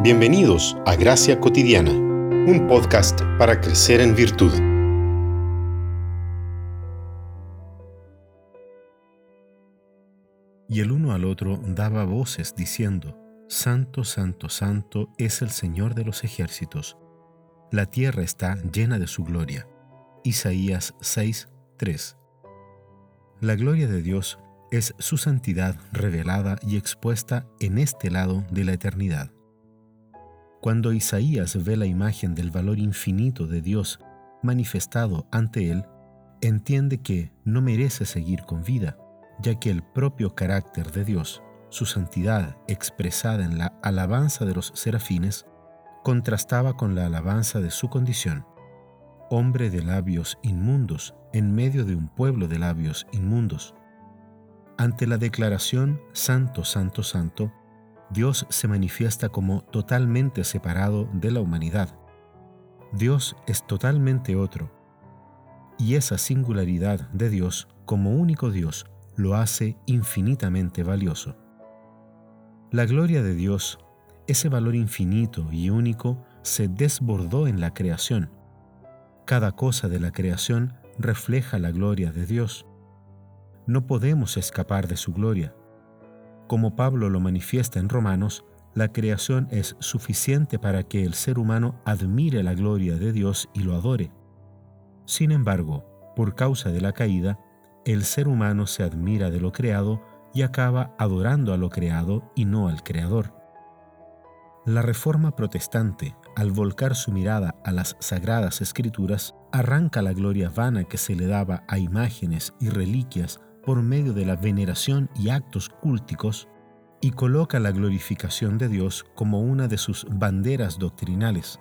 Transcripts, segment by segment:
Bienvenidos a Gracia Cotidiana, un podcast para crecer en virtud. Y el uno al otro daba voces diciendo, Santo, Santo, Santo es el Señor de los ejércitos. La tierra está llena de su gloria. Isaías 6, 3. La gloria de Dios es su santidad revelada y expuesta en este lado de la eternidad. Cuando Isaías ve la imagen del valor infinito de Dios manifestado ante él, entiende que no merece seguir con vida, ya que el propio carácter de Dios, su santidad expresada en la alabanza de los serafines, contrastaba con la alabanza de su condición, hombre de labios inmundos en medio de un pueblo de labios inmundos. Ante la declaración Santo, Santo, Santo, Dios se manifiesta como totalmente separado de la humanidad. Dios es totalmente otro. Y esa singularidad de Dios como único Dios lo hace infinitamente valioso. La gloria de Dios, ese valor infinito y único, se desbordó en la creación. Cada cosa de la creación refleja la gloria de Dios. No podemos escapar de su gloria. Como Pablo lo manifiesta en Romanos, la creación es suficiente para que el ser humano admire la gloria de Dios y lo adore. Sin embargo, por causa de la caída, el ser humano se admira de lo creado y acaba adorando a lo creado y no al Creador. La reforma protestante, al volcar su mirada a las sagradas escrituras, arranca la gloria vana que se le daba a imágenes y reliquias por medio de la veneración y actos cúlticos y coloca la glorificación de Dios como una de sus banderas doctrinales.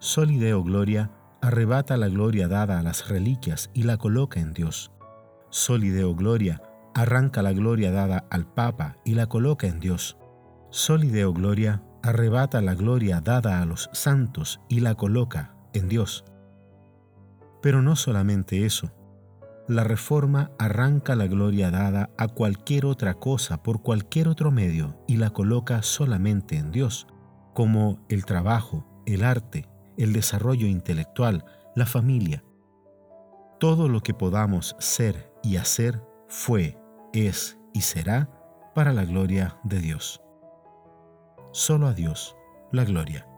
Solideo Gloria arrebata la gloria dada a las reliquias y la coloca en Dios. Solideo Gloria arranca la gloria dada al Papa y la coloca en Dios. Solideo Gloria arrebata la gloria dada a los santos y la coloca en Dios. Pero no solamente eso, la reforma arranca la gloria dada a cualquier otra cosa por cualquier otro medio y la coloca solamente en Dios, como el trabajo, el arte, el desarrollo intelectual, la familia. Todo lo que podamos ser y hacer fue, es y será para la gloria de Dios. Solo a Dios la gloria.